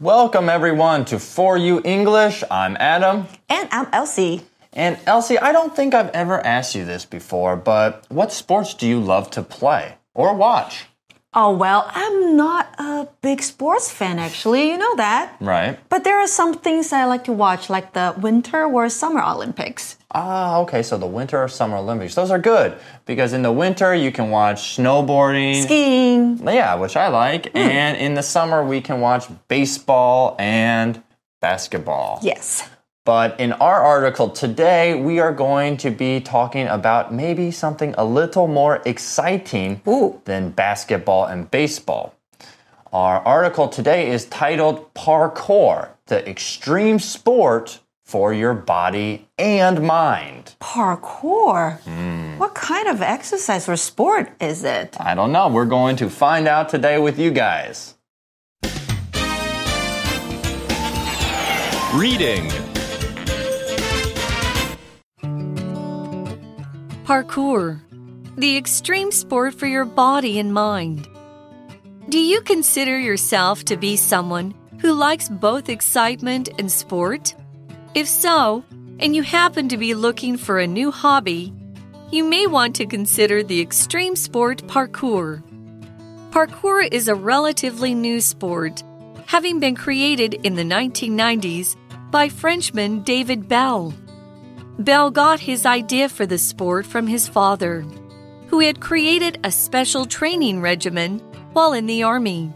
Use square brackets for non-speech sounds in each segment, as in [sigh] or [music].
Welcome everyone to For You English. I'm Adam. And I'm Elsie. And Elsie, I don't think I've ever asked you this before, but what sports do you love to play or watch? Oh, well, I'm not a big sports fan, actually. You know that. Right. But there are some things I like to watch, like the Winter or Summer Olympics. Ah, okay. So the Winter or Summer Olympics. Those are good because in the winter you can watch snowboarding, skiing. Yeah, which I like. Mm. And in the summer we can watch baseball and basketball. Yes. But in our article today, we are going to be talking about maybe something a little more exciting Ooh. than basketball and baseball. Our article today is titled Parkour, the extreme sport for your body and mind. Parkour? Mm. What kind of exercise or sport is it? I don't know. We're going to find out today with you guys. Reading Parkour, the extreme sport for your body and mind. Do you consider yourself to be someone who likes both excitement and sport? If so, and you happen to be looking for a new hobby, you may want to consider the extreme sport parkour. Parkour is a relatively new sport, having been created in the 1990s by Frenchman David Belle. Belle got his idea for the sport from his father, who had created a special training regimen while in the army.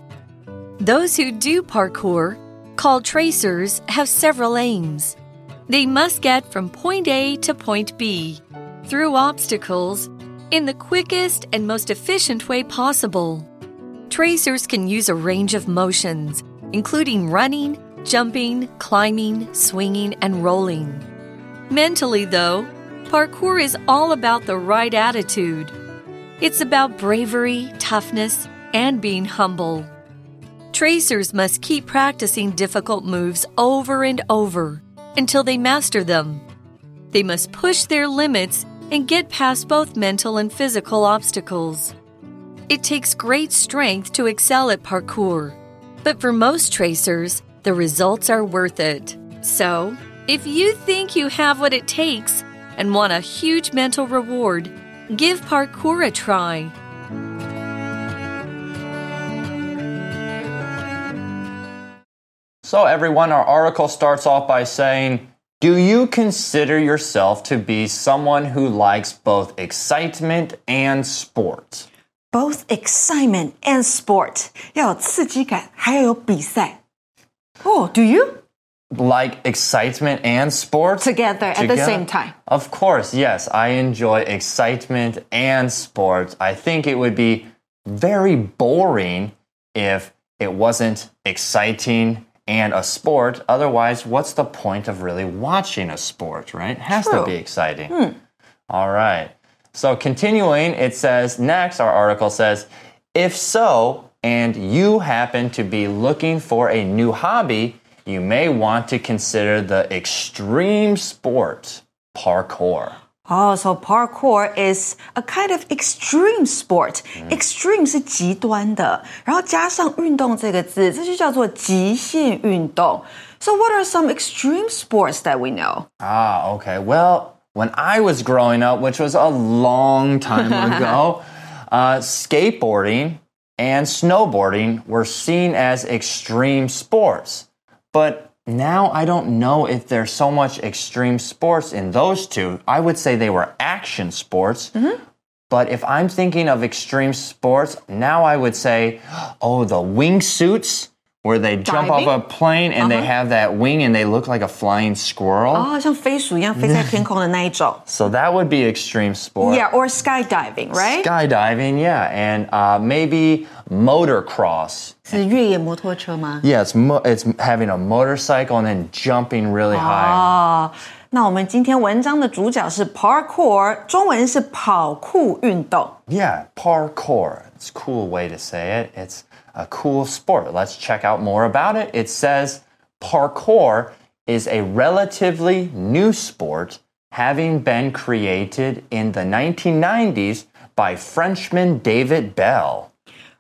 Those who do parkour, called tracers, have several aims. They must get from point A to point B through obstacles in the quickest and most efficient way possible. Tracers can use a range of motions, including running, jumping, climbing, swinging, and rolling. Mentally, though, parkour is all about the right attitude. It's about bravery, toughness, and being humble. Tracers must keep practicing difficult moves over and over until they master them. They must push their limits and get past both mental and physical obstacles. It takes great strength to excel at parkour, but for most tracers, the results are worth it. So, if you think you have what it takes and want a huge mental reward, give parkour a try. So, everyone, our article starts off by saying, Do you consider yourself to be someone who likes both excitement and sport? Both excitement and sport. 要有刺激感，还要有比赛。Oh, do you? like excitement and sports together, together, at the same time. Of course, yes. I enjoy excitement and sports. I think it would be very boring if it wasn't exciting and a sport. Otherwise, what's the point of really watching a sport, right? It has True. to be exciting. Hmm. All right. So, continuing, it says next, our article says, if so, and you happen to be looking for a new hobby, you may want to consider the extreme sport parkour. Oh, so parkour is a kind of extreme sport. Mm. Extreme 是极端的，然后加上运动这个字，这就叫做极限运动。So, what are some extreme sports that we know? Ah, okay. Well, when I was growing up, which was a long time ago, [laughs] uh, skateboarding and snowboarding were seen as extreme sports. But now I don't know if there's so much extreme sports in those two. I would say they were action sports. Mm-hmm. But if I'm thinking of extreme sports, now I would say, [gasps] oh, the wingsuits where they jump off a plane and uh-huh. they have that wing and they look like a flying squirrel. Oh, [laughs] so that would be extreme sport. Yeah, or skydiving, right? Skydiving, yeah, and uh, maybe motocross. Yeah, it's mo- it's having a motorcycle and then jumping really high. 哦，那我们今天文章的主角是 parkour，中文是跑酷运动。Yeah, parkour. It's a cool way to say it. It's a cool sport. Let's check out more about it. It says parkour is a relatively new sport having been created in the 1990s by Frenchman David Belle.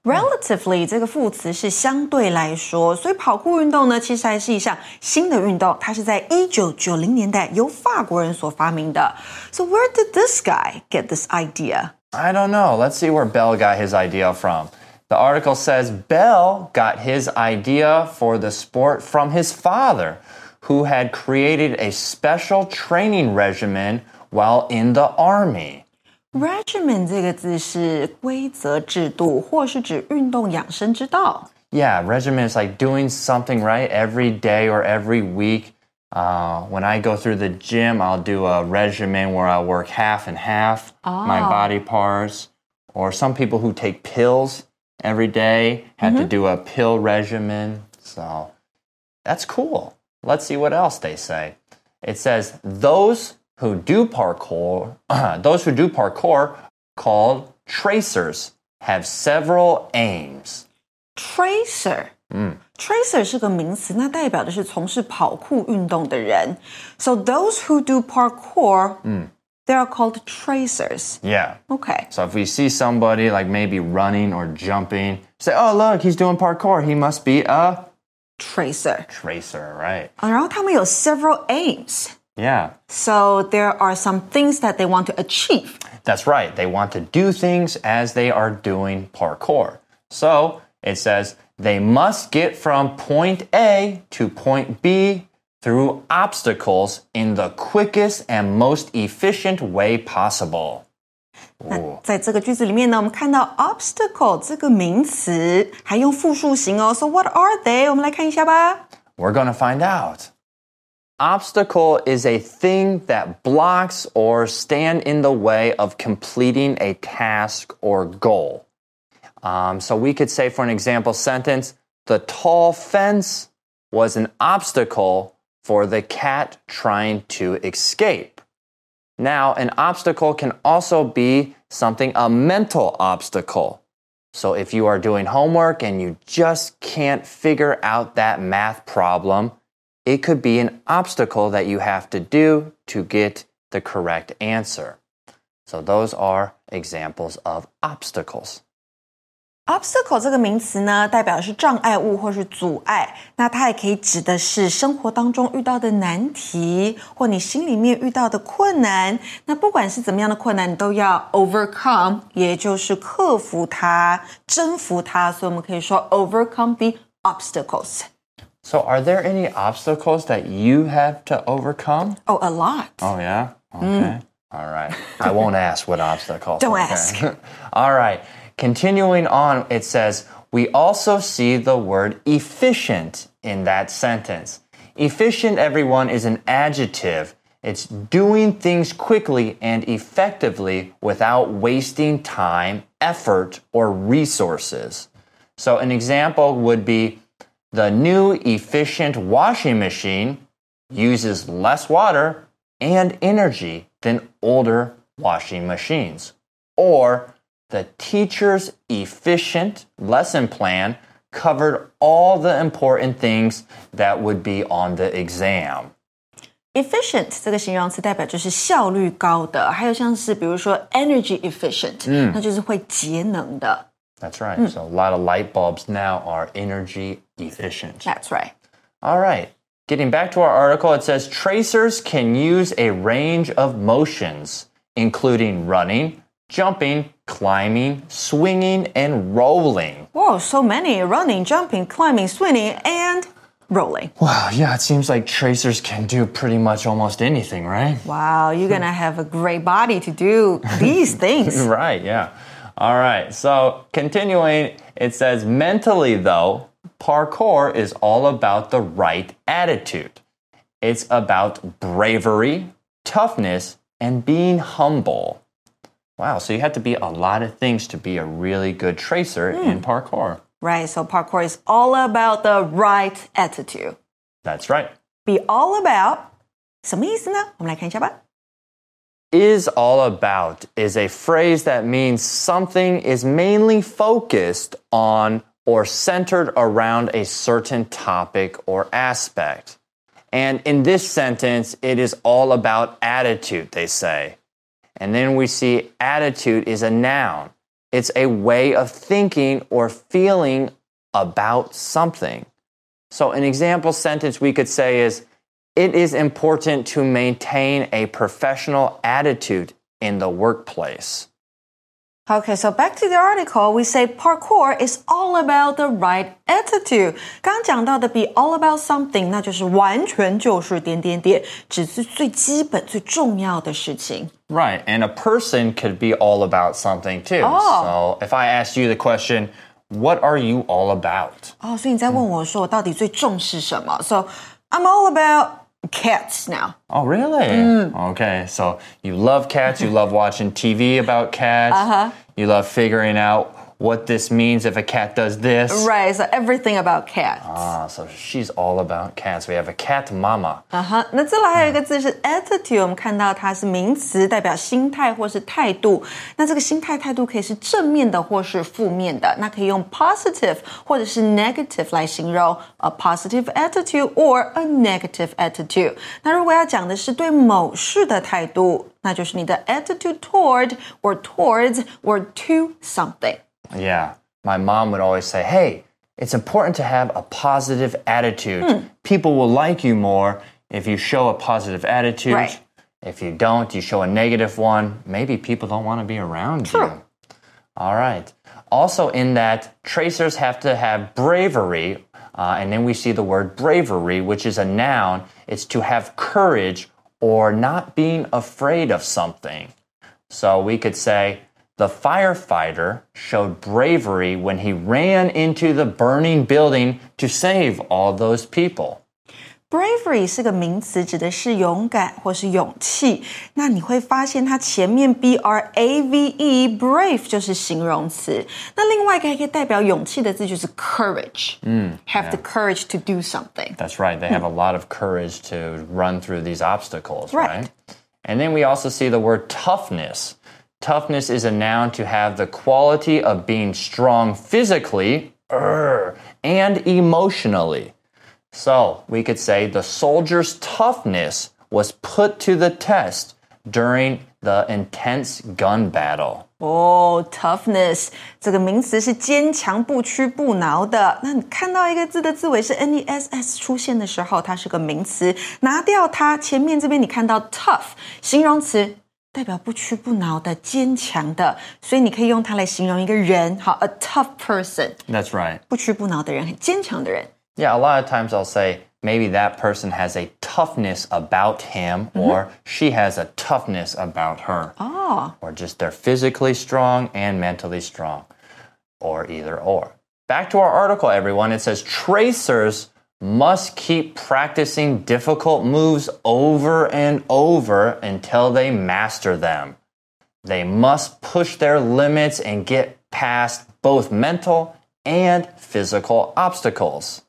Relatively 这个副词是相对来说，所以跑酷运动呢，其实还是一项新的运动，它是在一九九零年代由法国人所发明的。So where did this guy get this idea? I don't know. Let's see where Belle got his idea from. The article says Belle got his idea for the sport from his father, who had created a special training regimen while in the army. Regimen 这个字是规则、制度，或是指运动养生之道。Yeah, regimen is like doing something right every day or every week. Uh, when I go through the gym, I'll do a regimen where I work half and half my ah. body parts. Or some people who take pills, every day have to do a pill regimen. So that's cool. Let's see what else they say. It says those who do parkour, [clears throat] those who do parkour, called tracers, have several aims. Tracer，嗯，tracer 是个名词，那代表的是从事跑酷运动的人。So those who do parkour，嗯 ，they are called tracers. Yeah. Okay. So if we see somebody like maybe running or jumping, say, "Oh, look, he's doing parkour. He must be a Tracer， tracer, right?" 啊，然后他们有 several aims. Yeah. So there are some things that they want to achieve. That's right. They want to do things as they are doing parkour. So it says they must get from point A to point B through obstacles in the quickest and most efficient way possible. 那在这个句子里面呢，我们看到 obstacle 这个名词还用复数形哦。So what are they？我们来看一下吧。 We're going to find out. Obstacle is a thing that blocks or stand in the way of completing a task or goal. Um, so we could say, for an example sentence, the tall fence was an obstacle for the cat trying to escape. Now, an obstacle can also be something a mental obstacle. So if you are doing homework and you just can't figure out that math problem, it could be an obstacle that you have to do to get the correct answer. So those are examples of obstacles obstacle 这个名词呢，代表的是障碍物或是阻碍。那它也可以指的是生活当中遇到的难题，或你心里面遇到的困难。那不管是怎么样的困难，你都要 overcome，也就是克服它、征服它。所以我们可以说 overcome the obstacles。 So are there any obstacles that you have to overcome? Oh, a lot. Oh yeah? Okay. All right. I won't ask what obstacles. Don't okay. ask. [laughs] All right. Continuing on, it says, we also see the word efficient in that sentence. Efficient, everyone, is an adjective. It's doing things quickly and effectively without wasting time, effort, or resources. So, an example would be the new efficient washing machine uses less water and energy than older washing machines. Or the teacher's efficient lesson plan covered all the important things that would be on the exam. efficient 这个形容词代表就是效率高的，还有像是比如说 energy efficient，、那就是会节能的。 That's right. So a lot of light bulbs now are energy efficient. That's right. All right. Getting back to our article, it says tracers can use a range of motions, including running, jumping, climbing, swinging, and rolling. Whoa, so many running, jumping, climbing, swinging, and rolling. Wow, yeah, it seems like tracers can do pretty much almost anything, right? Wow, you're gonna have a great body to do [laughs] these things. Right, yeah. All right, so continuing, it says mentally, though, parkour is all about the right attitude. It's about bravery, toughness, and being humble. Wow, so you have to be a lot of things to be a really good tracer in parkour. Right, so parkour is all about the right attitude. That's right. Be all about 什么意思呢？我们来看一下吧。 is all about is a phrase that means something is mainly focused on or centered around a certain topic or aspect. And in this sentence, it is all about attitude, they say. And then we see attitude is a noun. It's a way of thinking or feeling about something. So, an example sentence we could say is It is important to maintain a professional attitude in the workplace. Okay, so back to the article, we say parkour is all about the right attitude. 刚刚讲到的比 all about something，那就是完全就是点点点，只是最基本、最重要的事情。 Right, and a person could be all about something too. Oh. So, if I ask you the question, what are you all about? 哦，所以你在问我说我到底最重视什么？So I'm all about cats now. Oh, really? Okay, so you love cats, you love watching TV about cats, Uh-huh. you love figuring out what this means if a cat does this. Right, so everything about cats. Ah, so she's all about cats. We have a cat mama. 啊哈，那再来还有一个字是 attitude，我们看到它是名词，代表心态或是态度。那这个心态态度可以是正面的或是负面的，那可以用 positive 或者是 negative 来形容 a positive attitude or a negative attitude。那如果要讲的是对某事的态度，那就是你的 attitude toward or towards or to something。 Yeah. My mom would always say, hey, it's important to have a positive attitude. People will like you more if you show a positive attitude. Right. If you don't, you show a negative one, maybe people don't want to be around True. you. All right. Also, in that, tracers have to have bravery. Uh, and then we see the word bravery, which is a noun. It's to have courage or not being afraid of something. So we could say, the firefighter showed bravery when he ran into the burning building to save all those people. Bravery 是个名词，指的是勇敢或是勇气。那你会发现它前面 b r a v e，brave 就是形容词。那另外一个还可以代表勇气的字就是 courage。嗯，have the courage to do something。 That's right. They have a lot of courage to run through these obstacles, Right. right? And then we also see the word toughness. Toughness is a noun to have the quality of being strong physically er, and emotionally. So we could say the soldier's toughness was put to the test during the intense gun battle. 哦、t o u g h n e s s 这个名词是坚强、不屈不挠的。那你看到一个字的字尾是 n e s s 出现的时候，它是个名词，拿掉它，前面这边你看到 tough 形容词。 代表不屈不挠的、坚强的，所以你可以用它来形容一个人。好，a tough person， That's right. 不屈不挠的人，很坚强的人。 Yeah, a lot of times I'll say maybe that person has a toughness about him or she has a toughness about her. 哦， Or just they're physically strong and mentally strong. Or either or. Back to our article, everyone. It says tracers must keep practicing difficult moves over and over until they master them. They must push their limits and get past both mental and physical obstacles.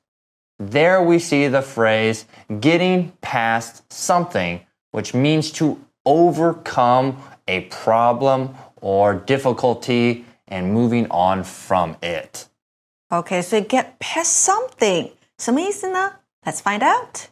There we see the phrase getting past something, which means to overcome a problem or difficulty and moving on from it. Okay, so get past something 什么意思呢？Let's find out.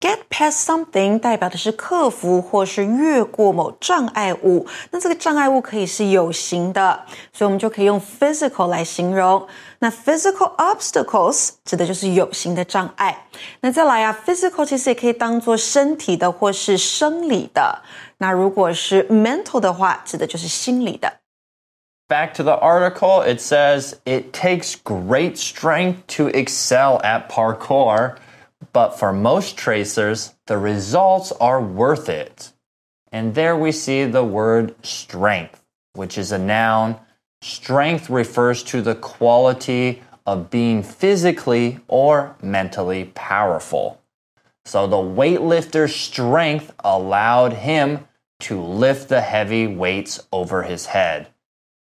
Get past something 代表的是克服或是越过某障碍物。那这个障碍物可以是有形的，所以我们就可以用 physical 来形容。那 physical obstacles 指的就是有形的障碍。那再来啊，physical 其实也可以当做身体的或是生理的。那如果是 mental 的话，指的就是心理的。Back to the article, it says it takes great strength to excel at parkour, but for most tracers, the results are worth it. And there we see the word strength, which is a noun. Strength refers to the quality of being physically or mentally powerful. So the weightlifter's strength allowed him to lift the heavy weights over his head.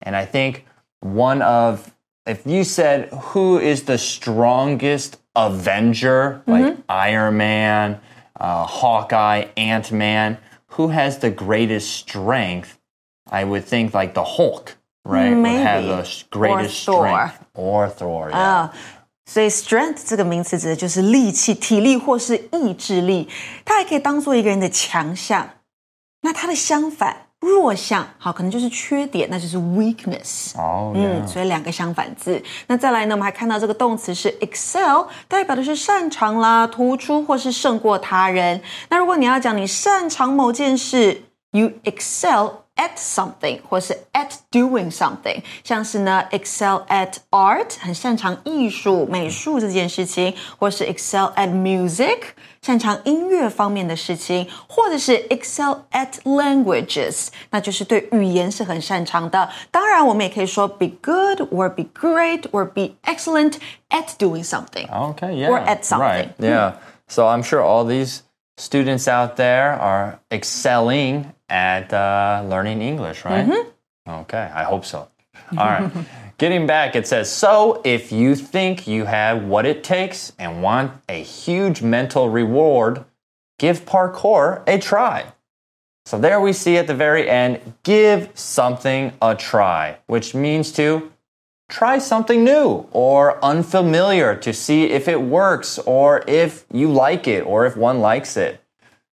And I think one of, if you said who is the strongest Avenger, like Iron Man, uh, Hawkeye, Ant Man, who has the greatest strength? I would think like the Hulk, right? Would have Maybe. the s- greatest Or Thor. strength. Or Thor, yeah. 啊，所以 strength 这个名词指的就是力气、体力或是意志力，它还可以当做一个人的强项。那它的相反 弱项，好，可能就是缺点，那就是 weakness。哦嗯，所以两个相反字。那再来呢，我们还看到这个动词是 excel，代表的是擅长啦、突出或是胜过他人。那如果你要讲你擅长某件事，you excel。at something 或是 at doing something，像是呢 excel at art 很擅长艺术美术这件事情，或是 excel at music 擅长音乐方面的事情，或者是 excel at languages，那就是对语言是很擅长的。当然，我们也可以说 be good or be great or be excellent at doing something. Okay, yeah. Or at something. Right. Yeah. So I'm sure all these students out there are excelling at uh, learning English, right? Okay, I hope so. All right. [laughs] Getting back, it says So if you think you have what it takes and want a huge mental reward, give parkour a try. So there we see at the very end, give something a try, which means to try something new or unfamiliar to see if it works or if you like it or if one likes it.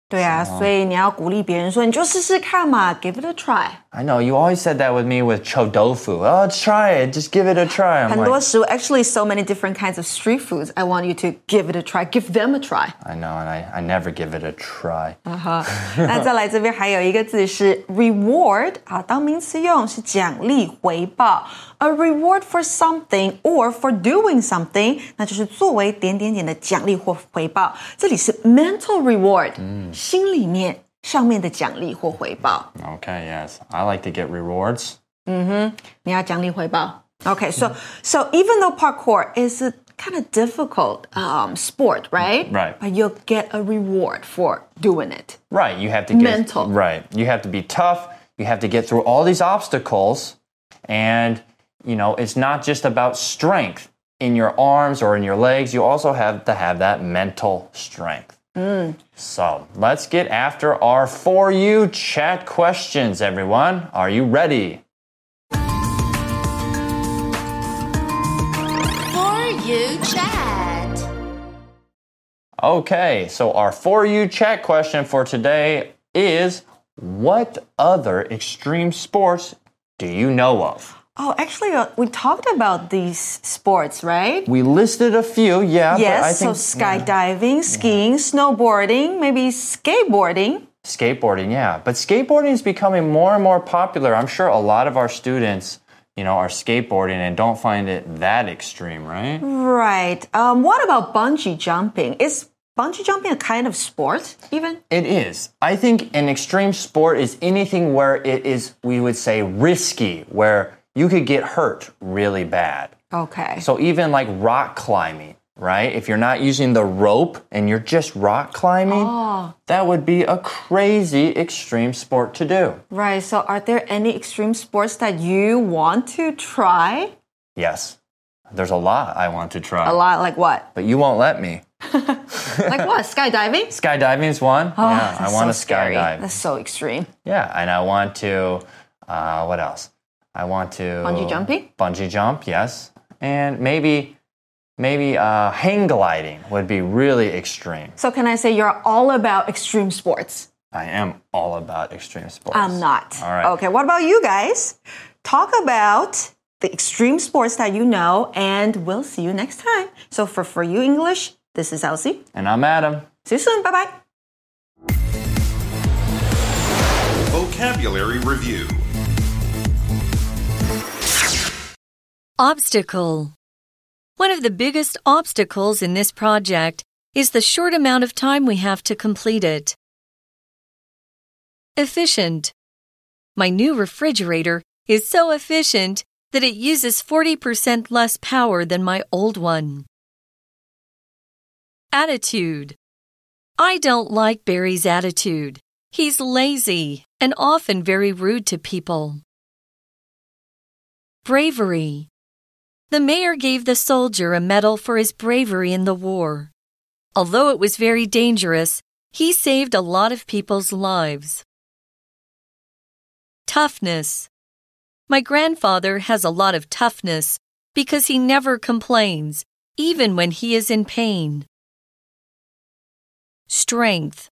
对啊，所以你要鼓励别人说，你就试试看嘛，give it a try。 I know you always said that with me with chodofu. Oh, try it, just give it a try. I'm 很多 like, 食物，actually so many different kinds of street foods. I want you to give it a try, give them a try. I know, and I, I never give it a try. [laughs] 那再来这边还有一个字是 reward 啊，当名词用是奖励回报。A reward for something or for doing something，那就是作为点点点的奖励或回报。这里是 mental reward，、心里面 上面的奖励或回报。 Okay, yes. I like to get rewards. 你要奖励回报。Okay, so so even though parkour is a kind of difficult um, sport, right? Right. But you'll get a reward for doing it. Right, you have to get Mental. Right, you have to be tough. You have to get through all these obstacles, and you know it's not just about strength in your arms or in your legs. You also have to have that mental strength. So let's get after our for you chat questions, everyone. Are you ready? For you chat. Okay, so our for you chat question for today is what other extreme sports do you know of? Oh, actually, uh, we talked about these sports, right? We listed a few, yeah. but I yes, so skydiving, skiing, snowboarding, maybe skateboarding. skateboarding, yeah. But skateboarding is becoming more and more popular. I'm sure a lot of our students, you know, are skateboarding and don't find it that extreme, right? Right. Um, what about bungee jumping? Is bungee jumping a kind of sport, even? It is. I think an extreme sport is anything where it is, we would say, risky, where you could get hurt really bad. Okay. So even like rock climbing, right? If you're not using the rope and you're just rock climbing, that would be a crazy extreme sport to do. right. So, are there any extreme sports that you want to try? Yes. There's a lot I want to try. A lot. Like what? But you won't let me. [laughs] Like what? Skydiving? Skydiving is one. yeah, I Oh, want so to skydive. That's so extreme. Yeah, and I want to, uh, what else? I want to. Bungee jumping? Bungee jump, yes. And maybe, maybe uh, hang gliding would be really extreme. So, can I say you're all about extreme sports? I am all about extreme sports. I'm not. All right. Okay, what about you guys? Talk about the extreme sports that you know, and we'll see you next time. So, for For You English, this is Elsie. And I'm Adam. See you soon. Bye bye. Vocabulary Review Obstacle. One of the biggest obstacles in this project is the short amount of time we have to complete it. Efficient. My new refrigerator is so efficient that it uses 40% less power than my old one. Attitude. I don't like Barry's attitude. He's lazy and often very rude to people. Bravery. The mayor gave the soldier a medal for his bravery in the war. Although it was very dangerous, he saved a lot of people's lives. Toughness. My grandfather has a lot of toughness because he never complains, even when he is in pain. Strength.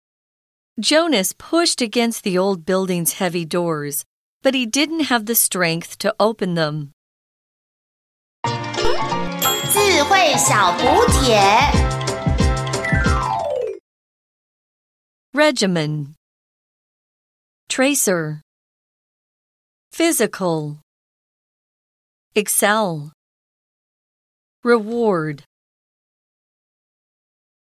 Jonas pushed against the old building's heavy doors, but he didn't have the strength to open them. 智慧小补帖。 Regimen, Tracer, Physical, Excel, Reward.